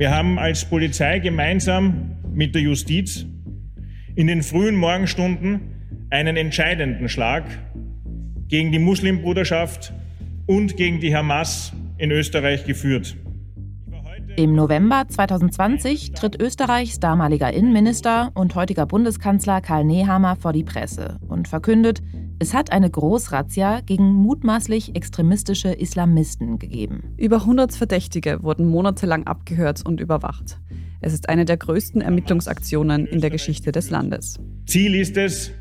Wir haben als Polizei gemeinsam mit der Justiz in den frühen Morgenstunden einen entscheidenden Schlag gegen die Muslimbruderschaft und gegen die Hamas in Österreich geführt. Im November 2020 tritt Österreichs damaliger Innenminister und heutiger Bundeskanzler Karl Nehammer vor die Presse und verkündet, es hat eine Großrazzia gegen mutmaßlich extremistische Islamisten gegeben. Über 100 Verdächtige wurden monatelang abgehört und überwacht. Es ist eine der größten Ermittlungsaktionen in der Geschichte des Landes. Ziel ist es,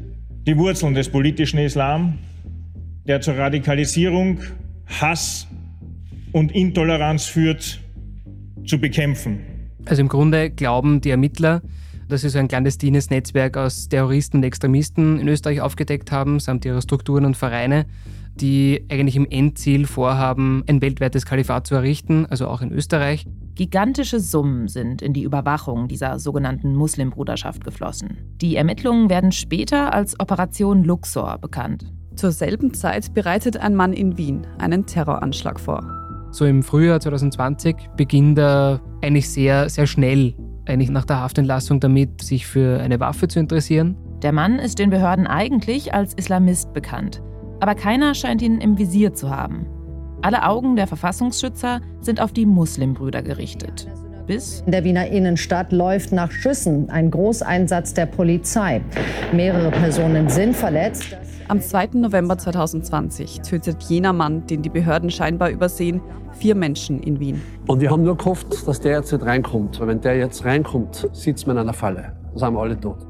die Wurzeln des politischen Islam, der zur Radikalisierung, Hass und Intoleranz führt, zu bekämpfen. Also im Grunde glauben die Ermittler, dass sie so ein clandestines Netzwerk aus Terroristen und Extremisten in Österreich aufgedeckt haben, samt ihrer Strukturen und Vereine, die eigentlich im Endziel vorhaben, ein weltweites Kalifat zu errichten, also auch in Österreich. Gigantische Summen sind in die Überwachung dieser sogenannten Muslimbruderschaft geflossen. Die Ermittlungen werden später als Operation Luxor bekannt. Zur selben Zeit bereitet ein Mann in Wien einen Terroranschlag vor. So im Frühjahr 2020 beginnt er eigentlich sehr, sehr schnell eigentlich nach der Haftentlassung damit, sich für eine Waffe zu interessieren. Der Mann ist den Behörden eigentlich als Islamist bekannt, aber keiner scheint ihn im Visier zu haben. Alle Augen der Verfassungsschützer sind auf die Muslimbrüder gerichtet. Bis in der Wiener Innenstadt läuft nach Schüssen ein Großeinsatz der Polizei. Mehrere Personen sind verletzt. Am 2. November 2020 tötet jener Mann, den die Behörden scheinbar übersehen, vier Menschen in Wien. Und wir haben nur gehofft, dass der jetzt nicht reinkommt. Weil wenn der jetzt reinkommt, sitzt man in einer Falle. Dann sind wir alle tot.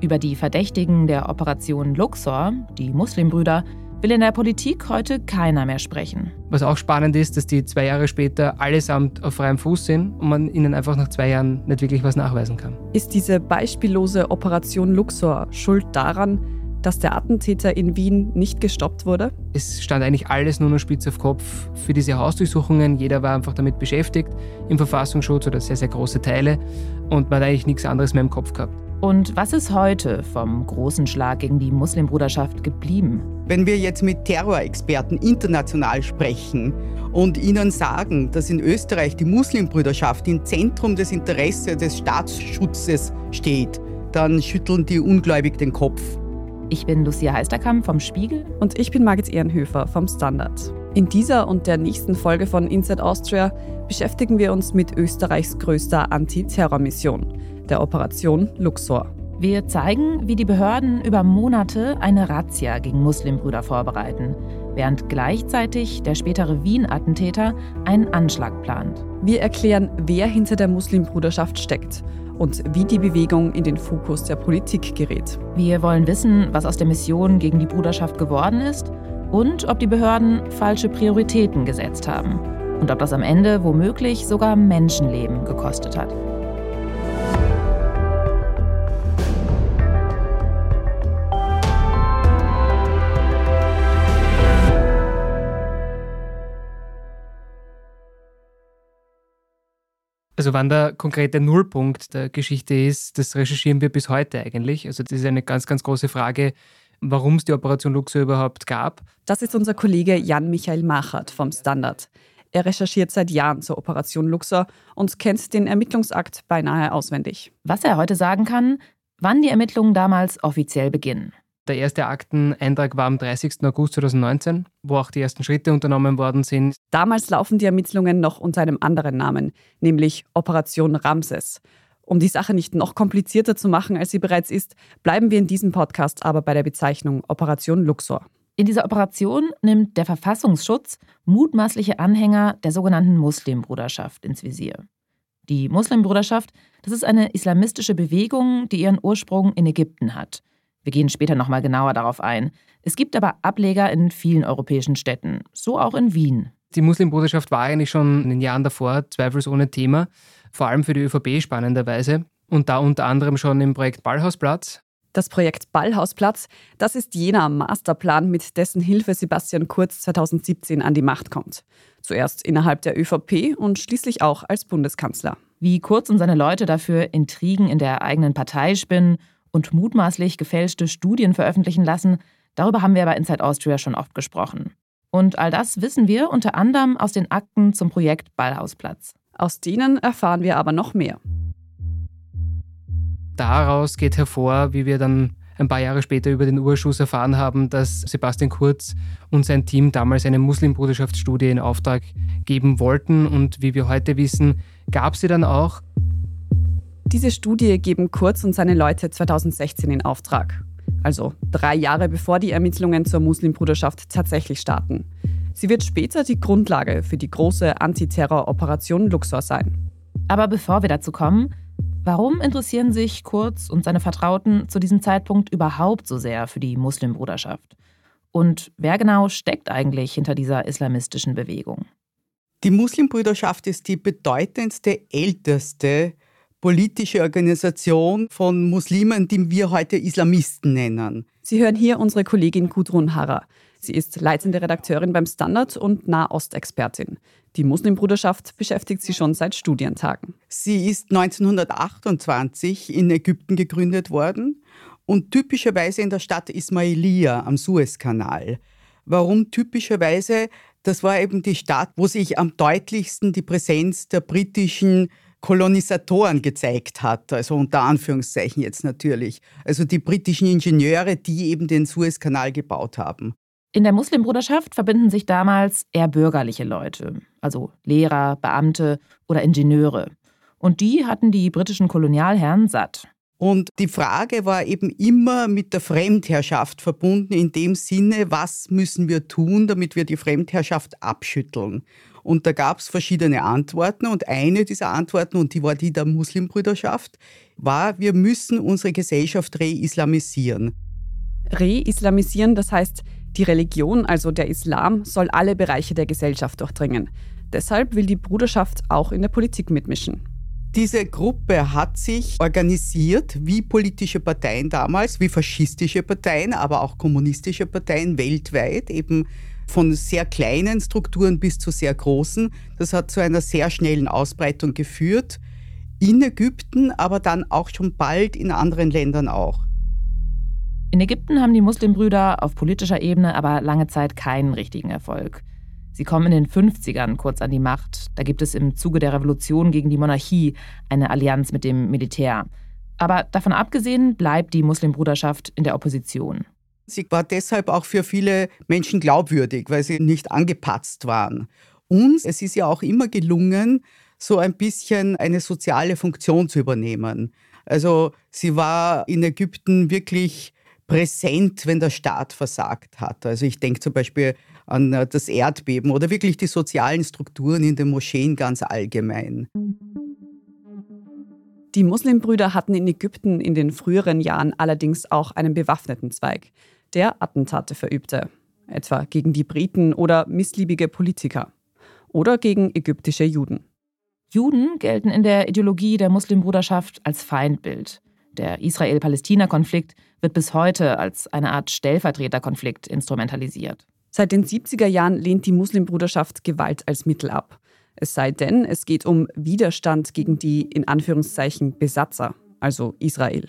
Über die Verdächtigen der Operation Luxor, die Muslimbrüder, will in der Politik heute keiner mehr sprechen. Was auch spannend ist, dass die zwei Jahre später allesamt auf freiem Fuß sind und man ihnen einfach nach zwei Jahren nicht wirklich was nachweisen kann. Ist diese beispiellose Operation Luxor schuld daran, dass der Attentäter in Wien nicht gestoppt wurde? Es stand eigentlich alles nur noch spitz auf Kopf für diese Hausdurchsuchungen. Jeder war einfach damit beschäftigt, im Verfassungsschutz oder sehr, sehr große Teile. Und man hat eigentlich nichts anderes mehr im Kopf gehabt. Und was ist heute vom großen Schlag gegen die Muslimbruderschaft geblieben? Wenn wir jetzt mit Terrorexperten international sprechen und ihnen sagen, dass in Österreich die Muslimbruderschaft im Zentrum des Interesses des Staatsschutzes steht, dann schütteln die ungläubig den Kopf. Ich bin Lucia Heisterkamp vom Spiegel. Und ich bin Margit Ehrenhöfer vom Standard. In dieser und der nächsten Folge von Inside Austria beschäftigen wir uns mit Österreichs größter Antiterrormission, der Operation Luxor. Wir zeigen, wie die Behörden über Monate eine Razzia gegen Muslimbrüder vorbereiten, während gleichzeitig der spätere Wien-Attentäter einen Anschlag plant. Wir erklären, wer hinter der Muslimbruderschaft steckt und wie die Bewegung in den Fokus der Politik gerät. Wir wollen wissen, was aus der Mission gegen die Bruderschaft geworden ist und ob die Behörden falsche Prioritäten gesetzt haben und ob das am Ende womöglich sogar Menschenleben gekostet hat. Also wann der konkrete Nullpunkt der Geschichte ist, das recherchieren wir bis heute eigentlich. Also das ist eine ganz, ganz große Frage, warum es die Operation Luxor überhaupt gab. Das ist unser Kollege Jan-Michael Machert vom Standard. Er recherchiert seit Jahren zur Operation Luxor und kennt den Ermittlungsakt beinahe auswendig. Was er heute sagen kann, wann die Ermittlungen damals offiziell beginnen. Der erste Akteneintrag war am 30. August 2019, wo auch die ersten Schritte unternommen worden sind. Damals laufen die Ermittlungen noch unter einem anderen Namen, nämlich Operation Ramses. Um die Sache nicht noch komplizierter zu machen, als sie bereits ist, bleiben wir in diesem Podcast aber bei der Bezeichnung Operation Luxor. In dieser Operation nimmt der Verfassungsschutz mutmaßliche Anhänger der sogenannten Muslimbruderschaft ins Visier. Die Muslimbruderschaft, das ist eine islamistische Bewegung, die ihren Ursprung in Ägypten hat. Wir gehen später nochmal genauer darauf ein. Es gibt aber Ableger in vielen europäischen Städten, so auch in Wien. Die Muslimbruderschaft war eigentlich schon in den Jahren davor zweifelsohne Thema, vor allem für die ÖVP spannenderweise. Und da unter anderem schon im Projekt Ballhausplatz. Das Projekt Ballhausplatz, das ist jener Masterplan, mit dessen Hilfe Sebastian Kurz 2017 an die Macht kommt. Zuerst innerhalb der ÖVP und schließlich auch als Bundeskanzler. Wie Kurz und seine Leute dafür Intrigen in der eigenen Partei spinnen und mutmaßlich gefälschte Studien veröffentlichen lassen, darüber haben wir bei Inside Austria schon oft gesprochen. Und all das wissen wir unter anderem aus den Akten zum Projekt Ballhausplatz. Aus denen erfahren wir aber noch mehr. Daraus geht hervor, wie wir dann ein paar Jahre später über den Urschuss erfahren haben, dass Sebastian Kurz und sein Team damals eine Muslimbruderschaftsstudie in Auftrag geben wollten. Und wie wir heute wissen, gab sie dann auch. Diese Studie geben Kurz und seine Leute 2016 in Auftrag. Also drei Jahre bevor die Ermittlungen zur Muslimbruderschaft tatsächlich starten. Sie wird später die Grundlage für die große Antiterror-Operation Luxor sein. Aber bevor wir dazu kommen, Warum interessieren sich Kurz und seine Vertrauten zu diesem Zeitpunkt überhaupt so sehr für die Muslimbruderschaft? Und wer genau steckt eigentlich hinter dieser islamistischen Bewegung? Die Muslimbruderschaft ist die bedeutendste, älteste politische Organisation von Muslimen, die wir heute Islamisten nennen. Sie hören hier unsere Kollegin Gudrun Harrer. Sie ist leitende Redakteurin beim Standard und Nahostexpertin. Die Muslimbruderschaft beschäftigt sie schon seit Studientagen. Sie ist 1928 in Ägypten gegründet worden und typischerweise in der Stadt Ismailia am Suezkanal. Warum typischerweise? Das war eben die Stadt, wo sich am deutlichsten die Präsenz der britischen Kolonisatoren gezeigt hat, also unter Anführungszeichen jetzt natürlich. Also die britischen Ingenieure, die eben den Suezkanal gebaut haben. In der Muslimbruderschaft verbinden sich damals eher bürgerliche Leute, also Lehrer, Beamte oder Ingenieure. Und die hatten die britischen Kolonialherren satt. Und die Frage war eben immer mit der Fremdherrschaft verbunden, in dem Sinne, was müssen wir tun, damit wir die Fremdherrschaft abschütteln. Und da gab es verschiedene Antworten und eine dieser Antworten, und die war die der Muslimbrüderschaft, war, wir müssen unsere Gesellschaft reislamisieren. Reislamisieren, das heißt, die Religion, also der Islam, soll alle Bereiche der Gesellschaft durchdringen. Deshalb will die Bruderschaft auch in der Politik mitmischen. Diese Gruppe hat sich organisiert wie politische Parteien damals, wie faschistische Parteien, aber auch kommunistische Parteien weltweit, eben von sehr kleinen Strukturen bis zu sehr großen. Das hat zu einer sehr schnellen Ausbreitung geführt. In Ägypten, aber dann auch schon bald in anderen Ländern auch. In Ägypten haben die Muslimbrüder auf politischer Ebene aber lange Zeit keinen richtigen Erfolg. Sie kommen in den 50ern kurz an die Macht. Da gibt es im Zuge der Revolution gegen die Monarchie eine Allianz mit dem Militär. Aber davon abgesehen bleibt die Muslimbruderschaft in der Opposition. Sie war deshalb auch für viele Menschen glaubwürdig, weil sie nicht angepatzt waren. Und es ist ja auch immer gelungen, so ein bisschen eine soziale Funktion zu übernehmen. Also sie war in Ägypten wirklich präsent, wenn der Staat versagt hat. Also ich denke zum Beispiel an äh, das Erdbeben oder wirklich die sozialen Strukturen in den Moscheen ganz allgemein. Die Muslimbrüder hatten in Ägypten in den früheren Jahren allerdings auch einen bewaffneten Zweig, der Attentate verübte, etwa gegen die Briten oder missliebige Politiker oder gegen ägyptische Juden. Juden gelten in der Ideologie der Muslimbruderschaft als Feindbild. Der Israel-Palästina-Konflikt wird bis heute als eine Art Stellvertreterkonflikt instrumentalisiert. Seit den 70er Jahren lehnt die Muslimbruderschaft Gewalt als Mittel ab. Es sei denn, es geht um Widerstand gegen die in Anführungszeichen Besatzer, also Israel.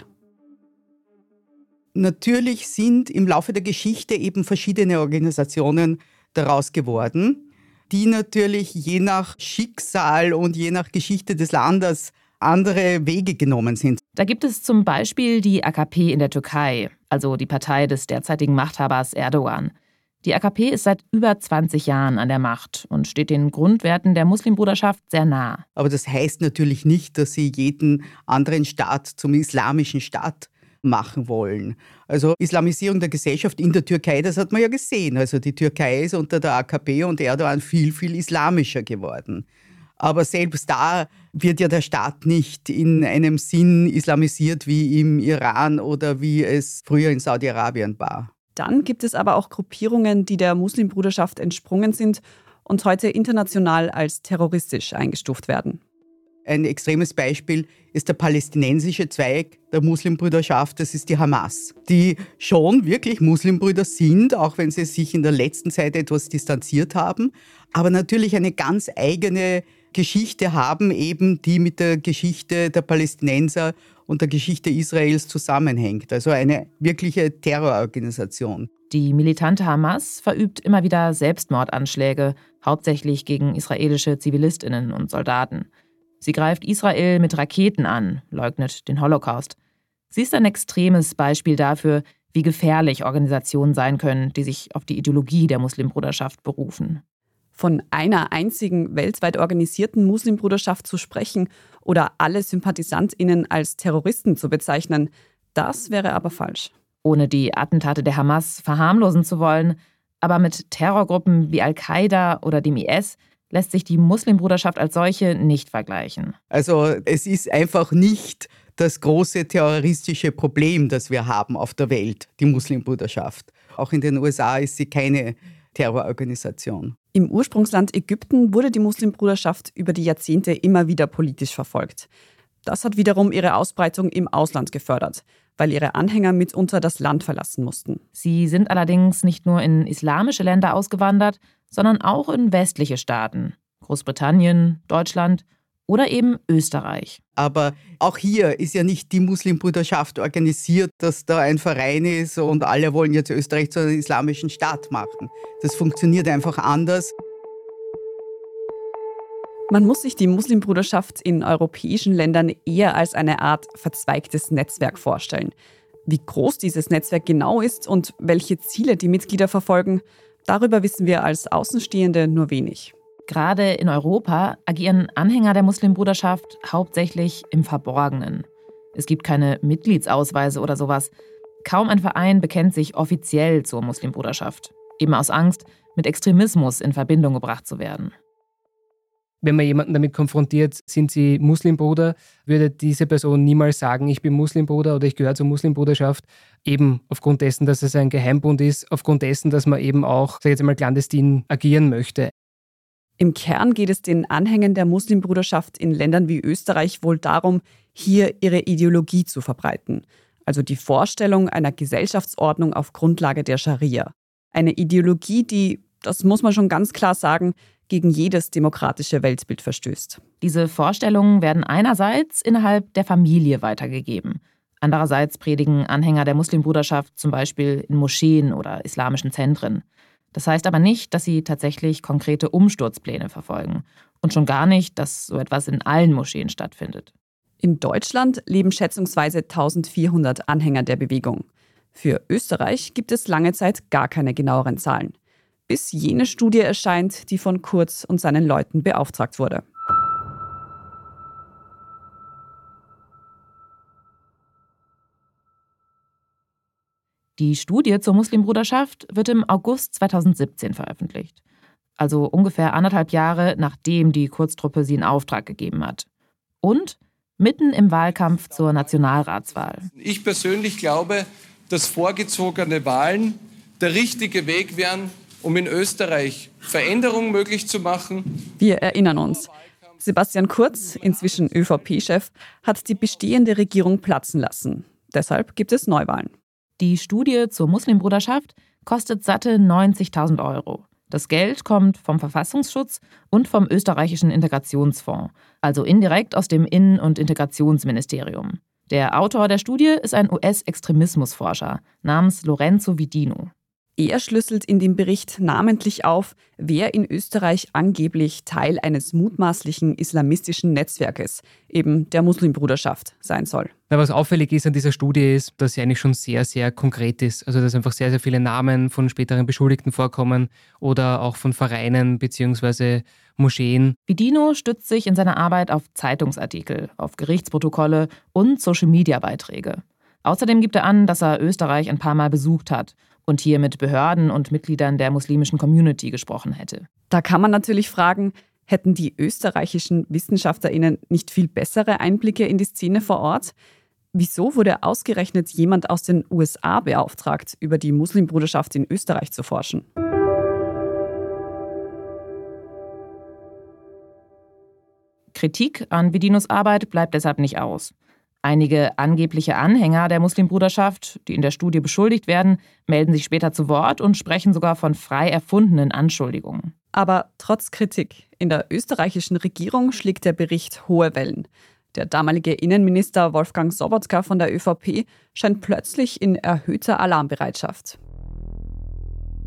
Natürlich sind im Laufe der Geschichte eben verschiedene Organisationen daraus geworden, die natürlich je nach Schicksal und je nach Geschichte des Landes andere Wege genommen sind. Da gibt es zum Beispiel die AKP in der Türkei, also die Partei des derzeitigen Machthabers Erdogan. Die AKP ist seit über 20 Jahren an der Macht und steht den Grundwerten der Muslimbruderschaft sehr nah. Aber das heißt natürlich nicht, dass sie jeden anderen Staat zum islamischen Staat machen wollen. Also Islamisierung der Gesellschaft in der Türkei, das hat man ja gesehen. Also die Türkei ist unter der AKP und Erdogan viel, viel islamischer geworden. Aber selbst da wird ja der Staat nicht in einem Sinn islamisiert wie im Iran oder wie es früher in Saudi-Arabien war. Dann gibt es aber auch Gruppierungen, die der Muslimbruderschaft entsprungen sind und heute international als terroristisch eingestuft werden. Ein extremes Beispiel ist der palästinensische Zweig der Muslimbrüderschaft, das ist die Hamas, die schon wirklich Muslimbrüder sind, auch wenn sie sich in der letzten Zeit etwas distanziert haben, aber natürlich eine ganz eigene Geschichte haben, eben die mit der Geschichte der Palästinenser und der Geschichte Israels zusammenhängt. Also eine wirkliche Terrororganisation. Die militante Hamas verübt immer wieder Selbstmordanschläge, hauptsächlich gegen israelische Zivilistinnen und Soldaten. Sie greift Israel mit Raketen an, leugnet den Holocaust. Sie ist ein extremes Beispiel dafür, wie gefährlich Organisationen sein können, die sich auf die Ideologie der Muslimbruderschaft berufen. Von einer einzigen weltweit organisierten Muslimbruderschaft zu sprechen oder alle Sympathisantinnen als Terroristen zu bezeichnen, das wäre aber falsch. Ohne die Attentate der Hamas verharmlosen zu wollen, aber mit Terrorgruppen wie Al-Qaida oder dem IS lässt sich die Muslimbruderschaft als solche nicht vergleichen. Also es ist einfach nicht das große terroristische Problem, das wir haben auf der Welt, die Muslimbruderschaft. Auch in den USA ist sie keine Terrororganisation. Im Ursprungsland Ägypten wurde die Muslimbruderschaft über die Jahrzehnte immer wieder politisch verfolgt. Das hat wiederum ihre Ausbreitung im Ausland gefördert, weil ihre Anhänger mitunter das Land verlassen mussten. Sie sind allerdings nicht nur in islamische Länder ausgewandert, sondern auch in westliche Staaten, Großbritannien, Deutschland oder eben Österreich. Aber auch hier ist ja nicht die Muslimbruderschaft organisiert, dass da ein Verein ist und alle wollen jetzt Österreich zu einem islamischen Staat machen. Das funktioniert einfach anders. Man muss sich die Muslimbruderschaft in europäischen Ländern eher als eine Art verzweigtes Netzwerk vorstellen. Wie groß dieses Netzwerk genau ist und welche Ziele die Mitglieder verfolgen, darüber wissen wir als Außenstehende nur wenig. Gerade in Europa agieren Anhänger der Muslimbruderschaft hauptsächlich im Verborgenen. Es gibt keine Mitgliedsausweise oder sowas. Kaum ein Verein bekennt sich offiziell zur Muslimbruderschaft, eben aus Angst, mit Extremismus in Verbindung gebracht zu werden. Wenn man jemanden damit konfrontiert, sind sie Muslimbruder, würde diese Person niemals sagen, ich bin Muslimbruder oder ich gehöre zur Muslimbruderschaft, eben aufgrund dessen, dass es ein Geheimbund ist, aufgrund dessen, dass man eben auch, sag ich jetzt mal, clandestin agieren möchte. Im Kern geht es den Anhängern der Muslimbruderschaft in Ländern wie Österreich wohl darum, hier ihre Ideologie zu verbreiten, also die Vorstellung einer Gesellschaftsordnung auf Grundlage der Scharia. Eine Ideologie, die, das muss man schon ganz klar sagen, gegen jedes demokratische Weltbild verstößt. Diese Vorstellungen werden einerseits innerhalb der Familie weitergegeben. Andererseits predigen Anhänger der Muslimbruderschaft zum Beispiel in Moscheen oder islamischen Zentren. Das heißt aber nicht, dass sie tatsächlich konkrete Umsturzpläne verfolgen. Und schon gar nicht, dass so etwas in allen Moscheen stattfindet. In Deutschland leben schätzungsweise 1400 Anhänger der Bewegung. Für Österreich gibt es lange Zeit gar keine genaueren Zahlen. Bis jene Studie erscheint, die von Kurz und seinen Leuten beauftragt wurde. Die Studie zur Muslimbruderschaft wird im August 2017 veröffentlicht. Also ungefähr anderthalb Jahre nachdem die Kurztruppe sie in Auftrag gegeben hat. Und mitten im Wahlkampf zur Nationalratswahl. Ich persönlich glaube, dass vorgezogene Wahlen der richtige Weg wären, um in Österreich Veränderungen möglich zu machen. Wir erinnern uns. Sebastian Kurz, inzwischen ÖVP-Chef, hat die bestehende Regierung platzen lassen. Deshalb gibt es Neuwahlen. Die Studie zur Muslimbruderschaft kostet satte 90.000 Euro. Das Geld kommt vom Verfassungsschutz und vom österreichischen Integrationsfonds, also indirekt aus dem Innen- und Integrationsministerium. Der Autor der Studie ist ein US-Extremismusforscher namens Lorenzo Vidino. Er schlüsselt in dem Bericht namentlich auf, wer in Österreich angeblich Teil eines mutmaßlichen islamistischen Netzwerkes, eben der Muslimbruderschaft, sein soll. Na, was auffällig ist an dieser Studie ist, dass sie eigentlich schon sehr, sehr konkret ist. Also dass einfach sehr, sehr viele Namen von späteren Beschuldigten vorkommen oder auch von Vereinen bzw. Moscheen. Vidino stützt sich in seiner Arbeit auf Zeitungsartikel, auf Gerichtsprotokolle und Social-Media-Beiträge. Außerdem gibt er an, dass er Österreich ein paar Mal besucht hat und hier mit Behörden und Mitgliedern der muslimischen Community gesprochen hätte. Da kann man natürlich fragen, hätten die österreichischen Wissenschaftlerinnen nicht viel bessere Einblicke in die Szene vor Ort? Wieso wurde ausgerechnet jemand aus den USA beauftragt, über die Muslimbruderschaft in Österreich zu forschen? Kritik an Vidinos Arbeit bleibt deshalb nicht aus. Einige angebliche Anhänger der Muslimbruderschaft, die in der Studie beschuldigt werden, melden sich später zu Wort und sprechen sogar von frei erfundenen Anschuldigungen. Aber trotz Kritik in der österreichischen Regierung schlägt der Bericht hohe Wellen. Der damalige Innenminister Wolfgang Sobotka von der ÖVP scheint plötzlich in erhöhter Alarmbereitschaft.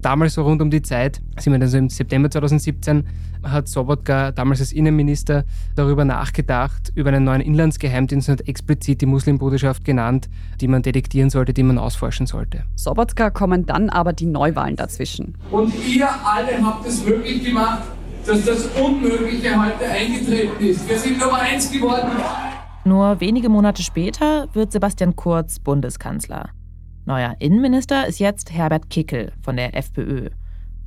Damals so rund um die Zeit, sind wir also im September 2017, hat Sobotka damals als Innenminister darüber nachgedacht, über einen neuen Inlandsgeheimdienst und explizit die Muslimbruderschaft genannt, die man detektieren sollte, die man ausforschen sollte. Sobotka kommen dann aber die Neuwahlen dazwischen. Und ihr alle habt es möglich gemacht, dass das Unmögliche heute eingetreten ist. Wir sind Nummer eins geworden. Nur wenige Monate später wird Sebastian Kurz Bundeskanzler. Neuer Innenminister ist jetzt Herbert Kickel von der FPÖ.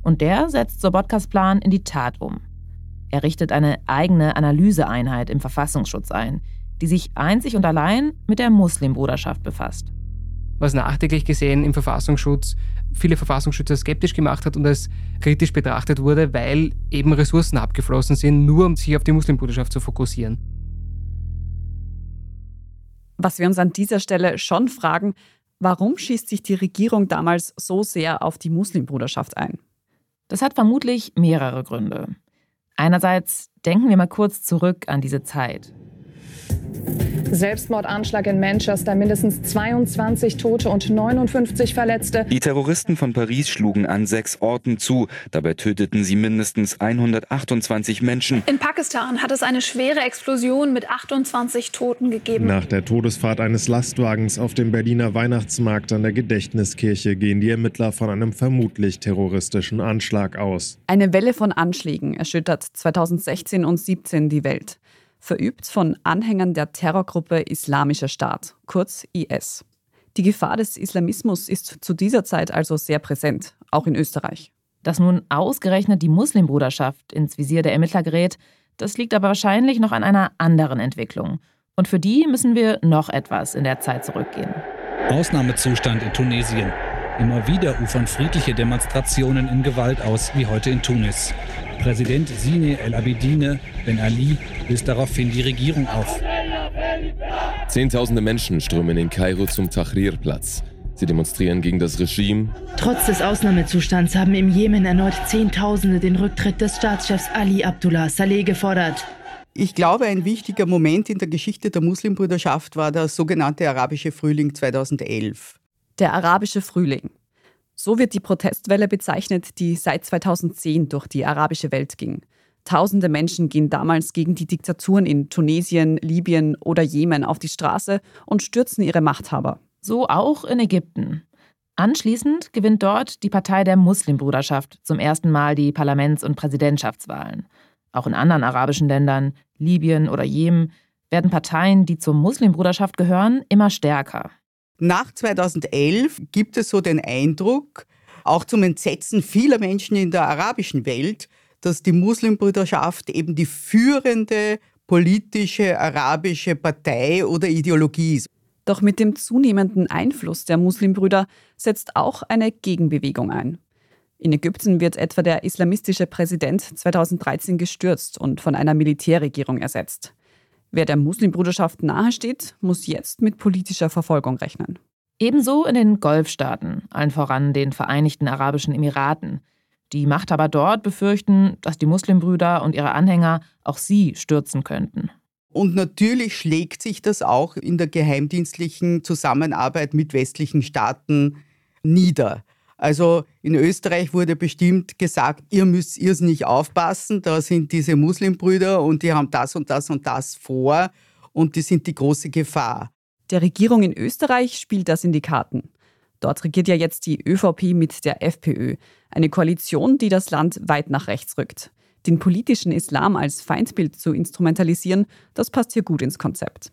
Und der setzt Sobotkas Plan in die Tat um. Er richtet eine eigene Analyseeinheit im Verfassungsschutz ein, die sich einzig und allein mit der Muslimbruderschaft befasst. Was nachträglich gesehen im Verfassungsschutz viele Verfassungsschützer skeptisch gemacht hat und als kritisch betrachtet wurde, weil eben Ressourcen abgeflossen sind, nur um sich auf die Muslimbruderschaft zu fokussieren. Was wir uns an dieser Stelle schon fragen, Warum schießt sich die Regierung damals so sehr auf die Muslimbruderschaft ein? Das hat vermutlich mehrere Gründe. Einerseits denken wir mal kurz zurück an diese Zeit. Selbstmordanschlag in Manchester, mindestens 22 Tote und 59 Verletzte. Die Terroristen von Paris schlugen an sechs Orten zu. Dabei töteten sie mindestens 128 Menschen. In Pakistan hat es eine schwere Explosion mit 28 Toten gegeben. Nach der Todesfahrt eines Lastwagens auf dem Berliner Weihnachtsmarkt an der Gedächtniskirche gehen die Ermittler von einem vermutlich terroristischen Anschlag aus. Eine Welle von Anschlägen erschüttert 2016 und 2017 die Welt verübt von Anhängern der Terrorgruppe Islamischer Staat, kurz IS. Die Gefahr des Islamismus ist zu dieser Zeit also sehr präsent, auch in Österreich. Dass nun ausgerechnet die Muslimbruderschaft ins Visier der Ermittler gerät, das liegt aber wahrscheinlich noch an einer anderen Entwicklung. Und für die müssen wir noch etwas in der Zeit zurückgehen. Ausnahmezustand in Tunesien. Immer wieder ufern friedliche Demonstrationen in Gewalt aus, wie heute in Tunis. Präsident Sine El Abidine Ben Ali löst daraufhin die Regierung auf. Zehntausende Menschen strömen in Kairo zum Tahrir-Platz. Sie demonstrieren gegen das Regime. Trotz des Ausnahmezustands haben im Jemen erneut Zehntausende den Rücktritt des Staatschefs Ali Abdullah Saleh gefordert. Ich glaube, ein wichtiger Moment in der Geschichte der Muslimbrüderschaft war der sogenannte arabische Frühling 2011. Der arabische Frühling. So wird die Protestwelle bezeichnet, die seit 2010 durch die arabische Welt ging. Tausende Menschen gehen damals gegen die Diktaturen in Tunesien, Libyen oder Jemen auf die Straße und stürzen ihre Machthaber. So auch in Ägypten. Anschließend gewinnt dort die Partei der Muslimbruderschaft zum ersten Mal die Parlaments- und Präsidentschaftswahlen. Auch in anderen arabischen Ländern, Libyen oder Jemen, werden Parteien, die zur Muslimbruderschaft gehören, immer stärker. Nach 2011 gibt es so den Eindruck, auch zum Entsetzen vieler Menschen in der arabischen Welt, dass die Muslimbrüderschaft eben die führende politische arabische Partei oder Ideologie ist. Doch mit dem zunehmenden Einfluss der Muslimbrüder setzt auch eine Gegenbewegung ein. In Ägypten wird etwa der islamistische Präsident 2013 gestürzt und von einer Militärregierung ersetzt. Wer der Muslimbruderschaft nahesteht, muss jetzt mit politischer Verfolgung rechnen. Ebenso in den Golfstaaten, allen voran den Vereinigten Arabischen Emiraten. Die Machthaber dort befürchten, dass die Muslimbrüder und ihre Anhänger auch sie stürzen könnten. Und natürlich schlägt sich das auch in der geheimdienstlichen Zusammenarbeit mit westlichen Staaten nieder. Also in Österreich wurde bestimmt gesagt, ihr müsst irrsinnig aufpassen, da sind diese Muslimbrüder und die haben das und das und das vor und die sind die große Gefahr. Der Regierung in Österreich spielt das in die Karten. Dort regiert ja jetzt die ÖVP mit der FPÖ, eine Koalition, die das Land weit nach rechts rückt. Den politischen Islam als Feindbild zu instrumentalisieren, das passt hier gut ins Konzept.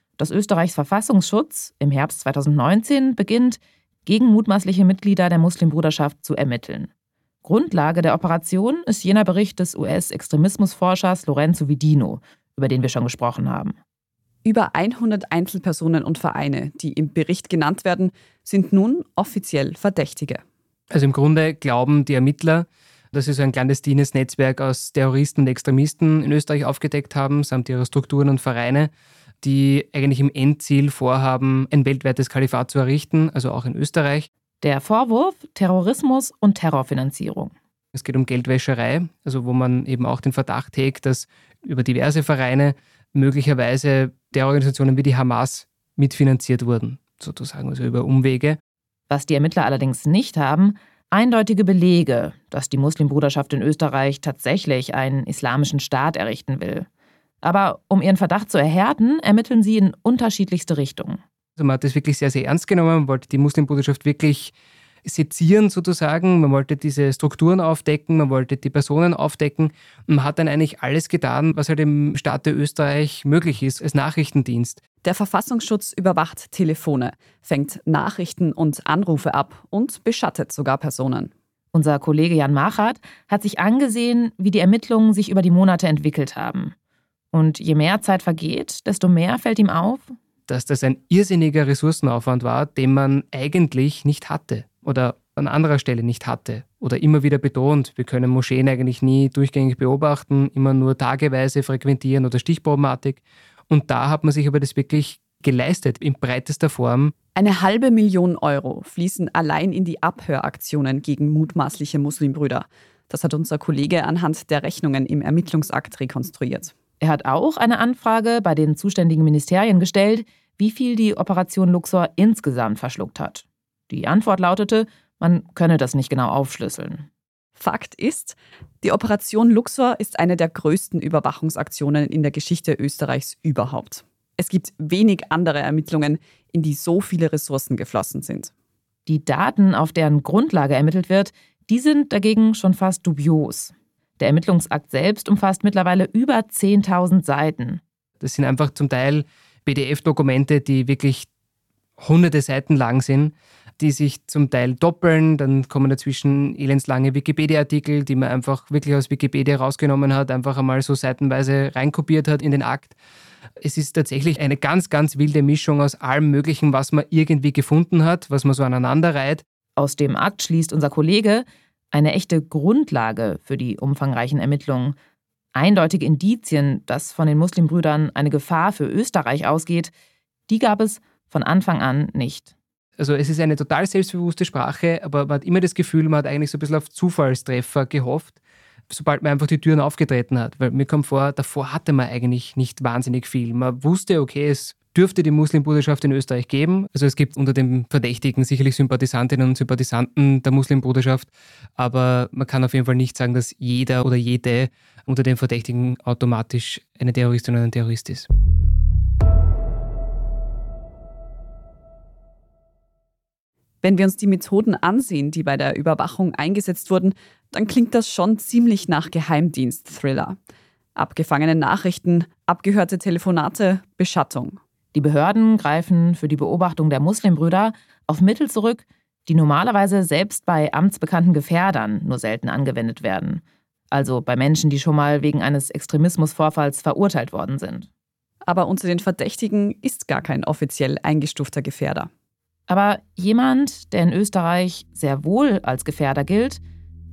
dass Österreichs Verfassungsschutz im Herbst 2019 beginnt, gegen mutmaßliche Mitglieder der Muslimbruderschaft zu ermitteln. Grundlage der Operation ist jener Bericht des US-Extremismusforschers Lorenzo Vidino über den wir schon gesprochen haben. Über 100 Einzelpersonen und Vereine, die im Bericht genannt werden, sind nun offiziell Verdächtige. Also im Grunde glauben die Ermittler, dass sie so ein clandestines Netzwerk aus Terroristen und Extremisten in Österreich aufgedeckt haben, samt ihrer Strukturen und Vereine, die eigentlich im Endziel vorhaben, ein weltweites Kalifat zu errichten, also auch in Österreich. Der Vorwurf Terrorismus und Terrorfinanzierung. Es geht um Geldwäscherei, also wo man eben auch den Verdacht hegt, dass über diverse Vereine möglicherweise Terrororganisationen wie die Hamas mitfinanziert wurden, sozusagen, also über Umwege. Was die Ermittler allerdings nicht haben, eindeutige Belege, dass die Muslimbruderschaft in Österreich tatsächlich einen islamischen Staat errichten will. Aber um ihren Verdacht zu erhärten, ermitteln sie in unterschiedlichste Richtungen. Also man hat das wirklich sehr, sehr ernst genommen. Man wollte die Muslimbruderschaft wirklich sezieren sozusagen. Man wollte diese Strukturen aufdecken, man wollte die Personen aufdecken. Und man hat dann eigentlich alles getan, was halt im Staat Österreich möglich ist, als Nachrichtendienst. Der Verfassungsschutz überwacht Telefone, fängt Nachrichten und Anrufe ab und beschattet sogar Personen. Unser Kollege Jan Machert hat sich angesehen, wie die Ermittlungen sich über die Monate entwickelt haben. Und je mehr Zeit vergeht, desto mehr fällt ihm auf, dass das ein irrsinniger Ressourcenaufwand war, den man eigentlich nicht hatte oder an anderer Stelle nicht hatte oder immer wieder betont, wir können Moscheen eigentlich nie durchgängig beobachten, immer nur tageweise frequentieren oder stichprobenartig. Und da hat man sich aber das wirklich geleistet in breitester Form. Eine halbe Million Euro fließen allein in die Abhöraktionen gegen mutmaßliche Muslimbrüder. Das hat unser Kollege anhand der Rechnungen im Ermittlungsakt rekonstruiert. Er hat auch eine Anfrage bei den zuständigen Ministerien gestellt, wie viel die Operation Luxor insgesamt verschluckt hat. Die Antwort lautete, man könne das nicht genau aufschlüsseln. Fakt ist, die Operation Luxor ist eine der größten Überwachungsaktionen in der Geschichte Österreichs überhaupt. Es gibt wenig andere Ermittlungen, in die so viele Ressourcen geflossen sind. Die Daten, auf deren Grundlage ermittelt wird, die sind dagegen schon fast dubios. Der Ermittlungsakt selbst umfasst mittlerweile über 10.000 Seiten. Das sind einfach zum Teil PDF-Dokumente, die wirklich hunderte Seiten lang sind die sich zum Teil doppeln. Dann kommen dazwischen elendslange Wikipedia-Artikel, die man einfach wirklich aus Wikipedia rausgenommen hat, einfach einmal so seitenweise reinkopiert hat in den Akt. Es ist tatsächlich eine ganz, ganz wilde Mischung aus allem Möglichen, was man irgendwie gefunden hat, was man so aneinander reiht. Aus dem Akt schließt unser Kollege eine echte Grundlage für die umfangreichen Ermittlungen. Eindeutige Indizien, dass von den Muslimbrüdern eine Gefahr für Österreich ausgeht, die gab es von Anfang an nicht. Also es ist eine total selbstbewusste Sprache, aber man hat immer das Gefühl, man hat eigentlich so ein bisschen auf Zufallstreffer gehofft, sobald man einfach die Türen aufgetreten hat. Weil mir kommt vor, davor hatte man eigentlich nicht wahnsinnig viel. Man wusste, okay, es dürfte die Muslimbruderschaft in Österreich geben. Also es gibt unter den Verdächtigen sicherlich Sympathisantinnen und Sympathisanten der Muslimbruderschaft, aber man kann auf jeden Fall nicht sagen, dass jeder oder jede unter den Verdächtigen automatisch eine Terroristin oder ein Terrorist ist. Wenn wir uns die Methoden ansehen, die bei der Überwachung eingesetzt wurden, dann klingt das schon ziemlich nach Geheimdienst-Thriller. Abgefangene Nachrichten, abgehörte Telefonate, Beschattung. Die Behörden greifen für die Beobachtung der Muslimbrüder auf Mittel zurück, die normalerweise selbst bei amtsbekannten Gefährdern nur selten angewendet werden. Also bei Menschen, die schon mal wegen eines Extremismusvorfalls verurteilt worden sind. Aber unter den Verdächtigen ist gar kein offiziell eingestufter Gefährder. Aber jemand, der in Österreich sehr wohl als Gefährder gilt,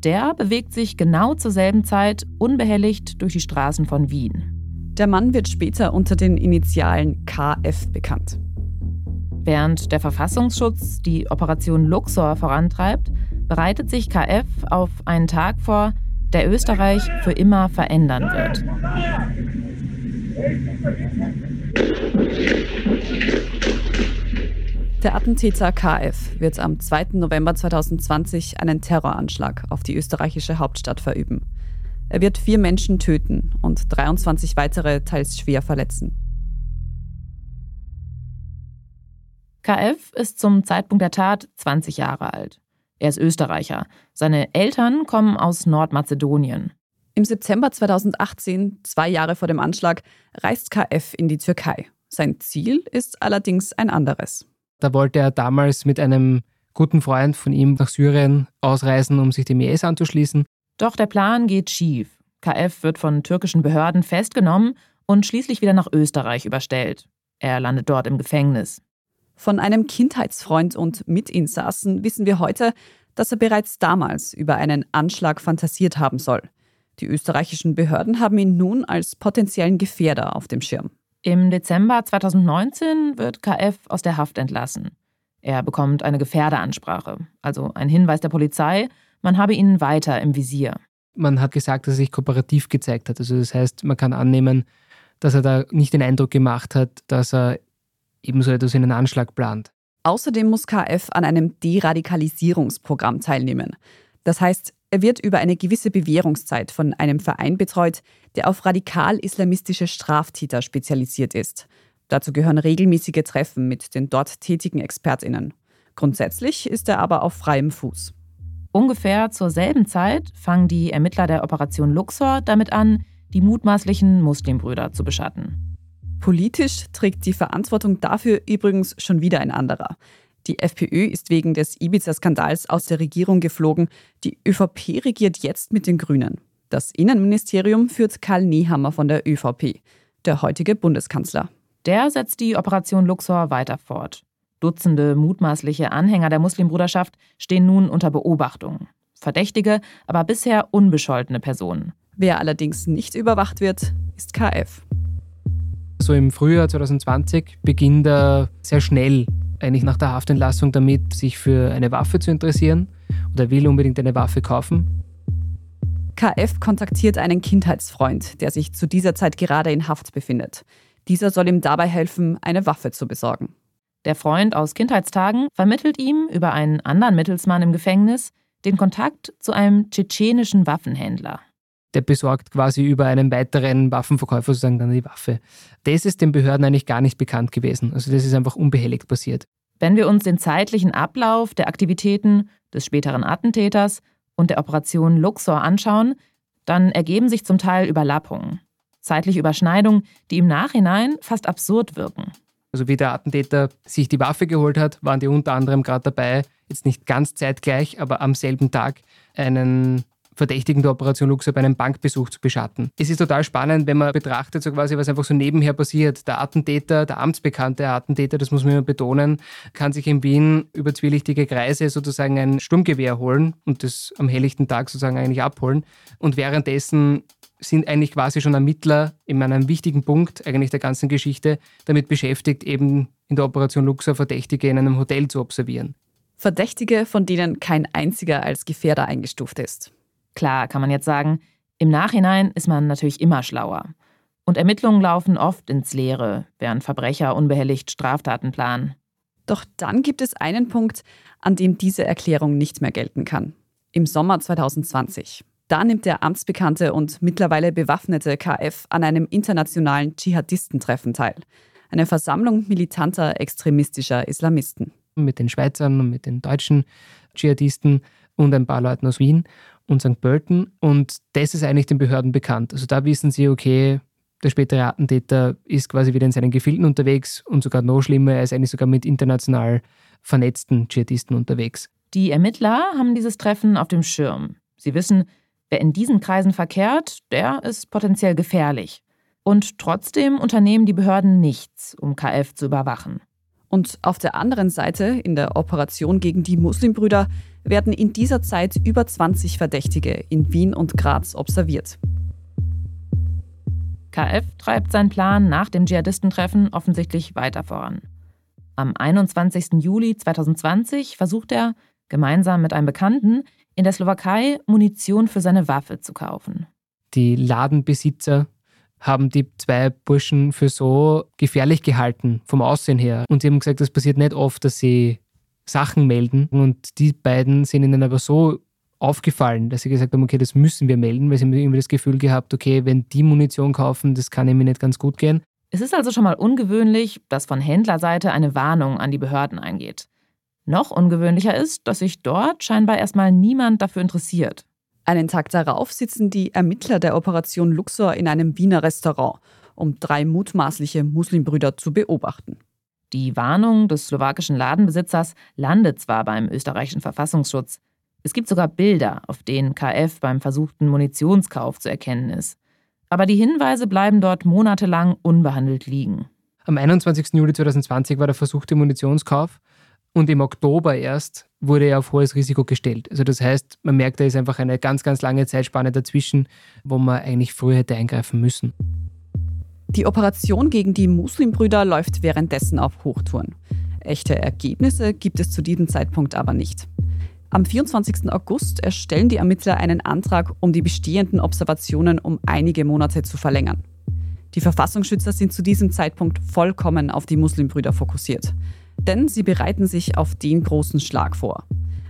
der bewegt sich genau zur selben Zeit unbehelligt durch die Straßen von Wien. Der Mann wird später unter den Initialen KF bekannt. Während der Verfassungsschutz die Operation Luxor vorantreibt, bereitet sich KF auf einen Tag vor, der Österreich für immer verändern wird. Der Attentäter KF wird am 2. November 2020 einen Terroranschlag auf die österreichische Hauptstadt verüben. Er wird vier Menschen töten und 23 weitere teils schwer verletzen. KF ist zum Zeitpunkt der Tat 20 Jahre alt. Er ist Österreicher. Seine Eltern kommen aus Nordmazedonien. Im September 2018, zwei Jahre vor dem Anschlag, reist KF in die Türkei. Sein Ziel ist allerdings ein anderes. Da wollte er damals mit einem guten Freund von ihm nach Syrien ausreisen, um sich dem IS anzuschließen. Doch der Plan geht schief. KF wird von türkischen Behörden festgenommen und schließlich wieder nach Österreich überstellt. Er landet dort im Gefängnis. Von einem Kindheitsfreund und Mitinsassen wissen wir heute, dass er bereits damals über einen Anschlag fantasiert haben soll. Die österreichischen Behörden haben ihn nun als potenziellen Gefährder auf dem Schirm. Im Dezember 2019 wird KF aus der Haft entlassen. Er bekommt eine Gefährdeansprache, also ein Hinweis der Polizei, man habe ihn weiter im Visier. Man hat gesagt, dass er sich kooperativ gezeigt hat. Also das heißt, man kann annehmen, dass er da nicht den Eindruck gemacht hat, dass er ebenso etwas in einen Anschlag plant. Außerdem muss KF an einem Deradikalisierungsprogramm teilnehmen. Das heißt, er wird über eine gewisse Bewährungszeit von einem Verein betreut, der auf radikal-islamistische Straftäter spezialisiert ist. Dazu gehören regelmäßige Treffen mit den dort tätigen Expertinnen. Grundsätzlich ist er aber auf freiem Fuß. Ungefähr zur selben Zeit fangen die Ermittler der Operation Luxor damit an, die mutmaßlichen Muslimbrüder zu beschatten. Politisch trägt die Verantwortung dafür übrigens schon wieder ein anderer. Die FPÖ ist wegen des Ibiza-Skandals aus der Regierung geflogen. Die ÖVP regiert jetzt mit den Grünen. Das Innenministerium führt Karl Nehammer von der ÖVP, der heutige Bundeskanzler. Der setzt die Operation Luxor weiter fort. Dutzende mutmaßliche Anhänger der Muslimbruderschaft stehen nun unter Beobachtung. Verdächtige, aber bisher unbescholtene Personen. Wer allerdings nicht überwacht wird, ist KF. So im Frühjahr 2020 beginnt er sehr schnell, eigentlich nach der Haftentlassung, damit, sich für eine Waffe zu interessieren oder will unbedingt eine Waffe kaufen. KF kontaktiert einen Kindheitsfreund, der sich zu dieser Zeit gerade in Haft befindet. Dieser soll ihm dabei helfen, eine Waffe zu besorgen. Der Freund aus Kindheitstagen vermittelt ihm über einen anderen Mittelsmann im Gefängnis den Kontakt zu einem tschetschenischen Waffenhändler. Der besorgt quasi über einen weiteren Waffenverkäufer sozusagen dann die Waffe. Das ist den Behörden eigentlich gar nicht bekannt gewesen. Also das ist einfach unbehelligt passiert. Wenn wir uns den zeitlichen Ablauf der Aktivitäten des späteren Attentäters und der Operation Luxor anschauen, dann ergeben sich zum Teil Überlappungen, zeitliche Überschneidungen, die im Nachhinein fast absurd wirken. Also wie der Attentäter sich die Waffe geholt hat, waren die unter anderem gerade dabei, jetzt nicht ganz zeitgleich, aber am selben Tag einen Verdächtigen der Operation Luxor bei einem Bankbesuch zu beschatten. Es ist total spannend, wenn man betrachtet, so quasi, was einfach so nebenher passiert. Der Attentäter, der amtsbekannte Attentäter, das muss man immer betonen, kann sich in Wien über zwielichtige Kreise sozusagen ein Sturmgewehr holen und das am helllichten Tag sozusagen eigentlich abholen. Und währenddessen sind eigentlich quasi schon Ermittler in einem wichtigen Punkt eigentlich der ganzen Geschichte damit beschäftigt, eben in der Operation Luxor Verdächtige in einem Hotel zu observieren. Verdächtige, von denen kein einziger als Gefährder eingestuft ist. Klar, kann man jetzt sagen, im Nachhinein ist man natürlich immer schlauer. Und Ermittlungen laufen oft ins Leere, während Verbrecher unbehelligt Straftaten planen. Doch dann gibt es einen Punkt, an dem diese Erklärung nicht mehr gelten kann. Im Sommer 2020. Da nimmt der amtsbekannte und mittlerweile bewaffnete KF an einem internationalen Dschihadistentreffen teil. Eine Versammlung militanter extremistischer Islamisten. Mit den Schweizern und mit den deutschen Dschihadisten und ein paar Leuten aus Wien und St. Pölten. Und das ist eigentlich den Behörden bekannt. Also da wissen sie, okay, der spätere Attentäter ist quasi wieder in seinen Gefilden unterwegs und sogar noch schlimmer, er ist eigentlich sogar mit international vernetzten Dschihadisten unterwegs. Die Ermittler haben dieses Treffen auf dem Schirm. Sie wissen, wer in diesen Kreisen verkehrt, der ist potenziell gefährlich. Und trotzdem unternehmen die Behörden nichts, um KF zu überwachen. Und auf der anderen Seite, in der Operation gegen die Muslimbrüder, werden in dieser Zeit über 20 Verdächtige in Wien und Graz observiert. KF treibt seinen Plan nach dem Dschihadistentreffen offensichtlich weiter voran. Am 21. Juli 2020 versucht er, gemeinsam mit einem Bekannten, in der Slowakei Munition für seine Waffe zu kaufen. Die Ladenbesitzer haben die zwei Burschen für so gefährlich gehalten, vom Aussehen her. Und sie haben gesagt, das passiert nicht oft, dass sie Sachen melden. Und die beiden sind ihnen aber so aufgefallen, dass sie gesagt haben, okay, das müssen wir melden, weil sie irgendwie das Gefühl gehabt, okay, wenn die Munition kaufen, das kann mir nicht ganz gut gehen. Es ist also schon mal ungewöhnlich, dass von Händlerseite eine Warnung an die Behörden eingeht. Noch ungewöhnlicher ist, dass sich dort scheinbar erstmal niemand dafür interessiert. Einen Tag darauf sitzen die Ermittler der Operation Luxor in einem Wiener Restaurant, um drei mutmaßliche Muslimbrüder zu beobachten. Die Warnung des slowakischen Ladenbesitzers landet zwar beim österreichischen Verfassungsschutz, es gibt sogar Bilder, auf denen KF beim versuchten Munitionskauf zu erkennen ist. Aber die Hinweise bleiben dort monatelang unbehandelt liegen. Am 21. Juli 2020 war der versuchte Munitionskauf und im Oktober erst wurde er auf hohes Risiko gestellt. Also das heißt, man merkt, da ist einfach eine ganz, ganz lange Zeitspanne dazwischen, wo man eigentlich früher hätte eingreifen müssen. Die Operation gegen die Muslimbrüder läuft währenddessen auf Hochtouren. Echte Ergebnisse gibt es zu diesem Zeitpunkt aber nicht. Am 24. August erstellen die Ermittler einen Antrag, um die bestehenden Observationen um einige Monate zu verlängern. Die Verfassungsschützer sind zu diesem Zeitpunkt vollkommen auf die Muslimbrüder fokussiert. Denn sie bereiten sich auf den großen Schlag vor.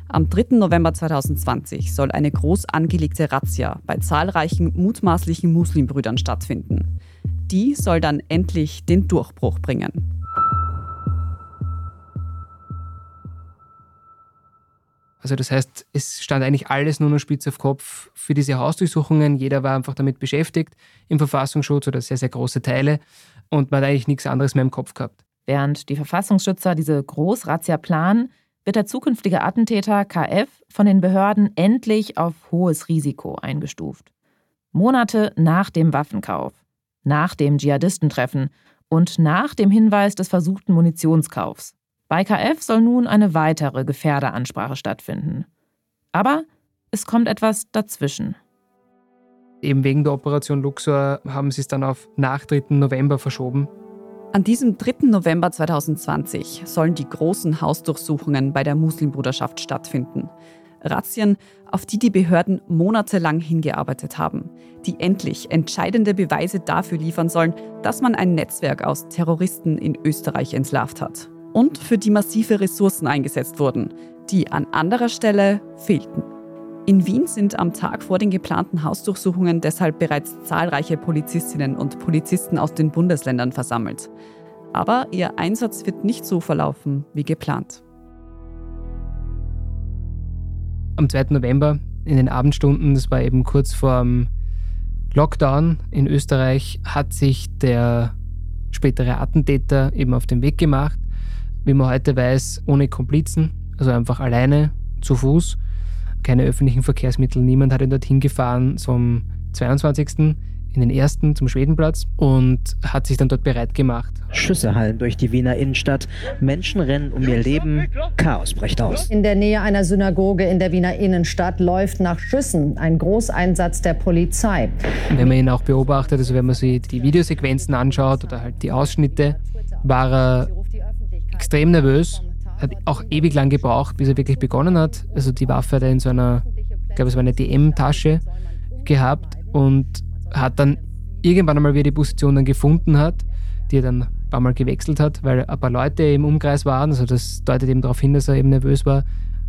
Am 3. November 2020 soll eine groß angelegte Razzia bei zahlreichen mutmaßlichen Muslimbrüdern stattfinden. Die soll dann endlich den Durchbruch bringen. Also das heißt, es stand eigentlich alles nur noch spitz auf Kopf für diese Hausdurchsuchungen. Jeder war einfach damit beschäftigt im Verfassungsschutz oder sehr, sehr große Teile und man hat eigentlich nichts anderes mehr im Kopf gehabt. Während die Verfassungsschützer diese Großrazzia planen, wird der zukünftige Attentäter KF von den Behörden endlich auf hohes Risiko eingestuft. Monate nach dem Waffenkauf, nach dem Dschihadistentreffen und nach dem Hinweis des versuchten Munitionskaufs. Bei KF soll nun eine weitere Gefährderansprache stattfinden. Aber es kommt etwas dazwischen. Eben wegen der Operation Luxor haben sie es dann auf nach 3. November verschoben. An diesem 3. November 2020 sollen die großen Hausdurchsuchungen bei der Muslimbruderschaft stattfinden. Razzien, auf die die Behörden monatelang hingearbeitet haben, die endlich entscheidende Beweise dafür liefern sollen, dass man ein Netzwerk aus Terroristen in Österreich entlarvt hat. Und für die massive Ressourcen eingesetzt wurden, die an anderer Stelle fehlten. In Wien sind am Tag vor den geplanten Hausdurchsuchungen deshalb bereits zahlreiche Polizistinnen und Polizisten aus den Bundesländern versammelt. Aber ihr Einsatz wird nicht so verlaufen wie geplant. Am 2. November in den Abendstunden, das war eben kurz vor dem Lockdown in Österreich, hat sich der spätere Attentäter eben auf den Weg gemacht, wie man heute weiß, ohne Komplizen, also einfach alleine, zu Fuß keine öffentlichen Verkehrsmittel. Niemand hat ihn dorthin gefahren zum 22. in den ersten zum Schwedenplatz und hat sich dann dort bereit gemacht. Schüsse hallen durch die Wiener Innenstadt. Menschen rennen um ihr Leben. Chaos bricht aus. In der Nähe einer Synagoge in der Wiener Innenstadt läuft nach Schüssen ein Großeinsatz der Polizei. Wenn man ihn auch beobachtet, also wenn man sich die Videosequenzen anschaut oder halt die Ausschnitte, war er extrem nervös hat auch ewig lang gebraucht, bis er wirklich begonnen hat. Also die Waffe hat er in so einer, ich glaube, es war eine DM-Tasche gehabt und hat dann irgendwann einmal, wie er die Position dann gefunden hat, die er dann ein paar Mal gewechselt hat, weil ein paar Leute im Umkreis waren. Also das deutet eben darauf hin, dass er eben nervös war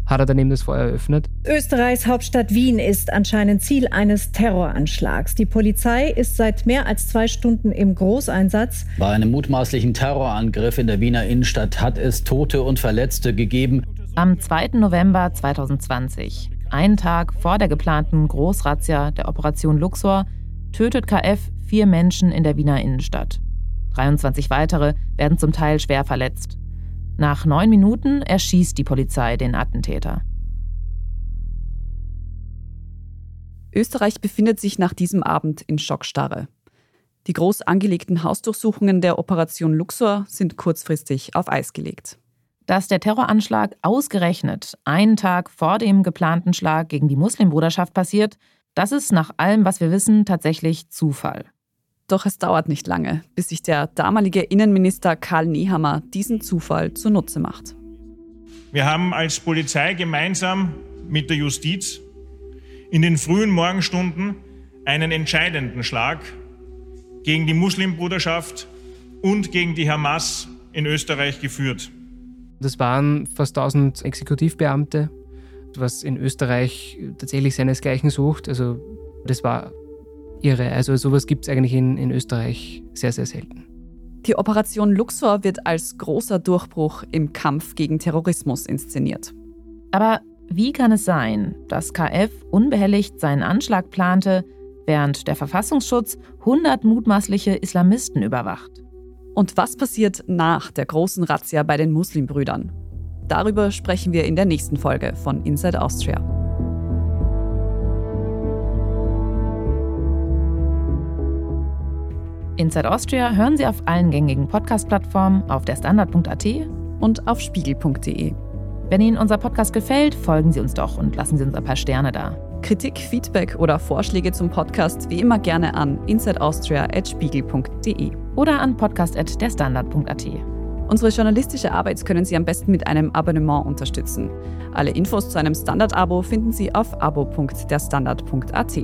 hat er dann eben das Feuer eröffnet. Österreichs Hauptstadt Wien ist anscheinend Ziel eines Terroranschlags. Die Polizei ist seit mehr als zwei Stunden im Großeinsatz. Bei einem mutmaßlichen Terrorangriff in der Wiener Innenstadt hat es Tote und Verletzte gegeben. Am 2. November 2020, einen Tag vor der geplanten Großrazzia der Operation Luxor, tötet KF vier Menschen in der Wiener Innenstadt. 23 weitere werden zum Teil schwer verletzt. Nach neun Minuten erschießt die Polizei den Attentäter. Österreich befindet sich nach diesem Abend in Schockstarre. Die groß angelegten Hausdurchsuchungen der Operation Luxor sind kurzfristig auf Eis gelegt. Dass der Terroranschlag ausgerechnet einen Tag vor dem geplanten Schlag gegen die Muslimbruderschaft passiert, das ist nach allem, was wir wissen, tatsächlich Zufall. Doch es dauert nicht lange, bis sich der damalige Innenminister Karl Nehammer diesen Zufall zunutze macht. Wir haben als Polizei gemeinsam mit der Justiz in den frühen Morgenstunden einen entscheidenden Schlag gegen die Muslimbruderschaft und gegen die Hamas in Österreich geführt. Das waren fast 1000 Exekutivbeamte, was in Österreich tatsächlich seinesgleichen sucht. Also das war irre. Also sowas gibt es eigentlich in, in Österreich sehr, sehr selten. Die Operation Luxor wird als großer Durchbruch im Kampf gegen Terrorismus inszeniert. Aber wie kann es sein, dass KF unbehelligt seinen Anschlag plante, während der Verfassungsschutz 100 mutmaßliche Islamisten überwacht? Und was passiert nach der großen Razzia bei den Muslimbrüdern? Darüber sprechen wir in der nächsten Folge von Inside Austria. Inside Austria hören Sie auf allen gängigen Podcast-Plattformen, auf der Standard.at und auf spiegel.de. Wenn Ihnen unser Podcast gefällt, folgen Sie uns doch und lassen Sie uns ein paar Sterne da. Kritik, Feedback oder Vorschläge zum Podcast wie immer gerne an insideaustria.spiegel.de oder an podcast.derstandard.at. Unsere journalistische Arbeit können Sie am besten mit einem Abonnement unterstützen. Alle Infos zu einem Standard-Abo finden Sie auf abo.derstandard.at.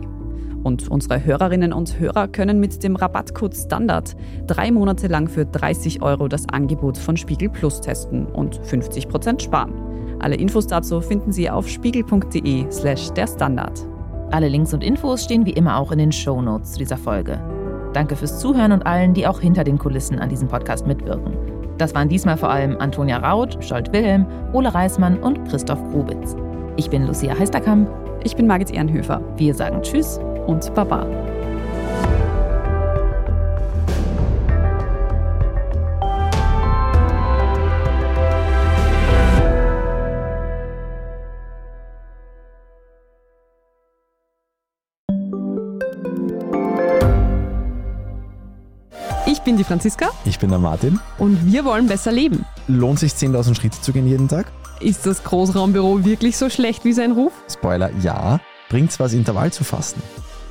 Und unsere Hörerinnen und Hörer können mit dem Rabattcode Standard drei Monate lang für 30 Euro das Angebot von Spiegel Plus testen und 50% sparen. Alle Infos dazu finden Sie auf spiegel.de slash der Standard. Alle Links und Infos stehen wie immer auch in den Show Notes zu dieser Folge. Danke fürs Zuhören und allen, die auch hinter den Kulissen an diesem Podcast mitwirken. Das waren diesmal vor allem Antonia Raut, Scholt Wilhelm, Ole Reismann und Christoph Grubitz. Ich bin Lucia Heisterkamp. Ich bin Margit Ehrenhöfer. Wir sagen Tschüss und Baba. Ich bin die Franziska. Ich bin der Martin. Und wir wollen besser leben. Lohnt sich 10.000 Schritte zu gehen jeden Tag? Ist das Großraumbüro wirklich so schlecht wie sein Ruf? Spoiler, ja. Bringt's was, Intervall zu fassen?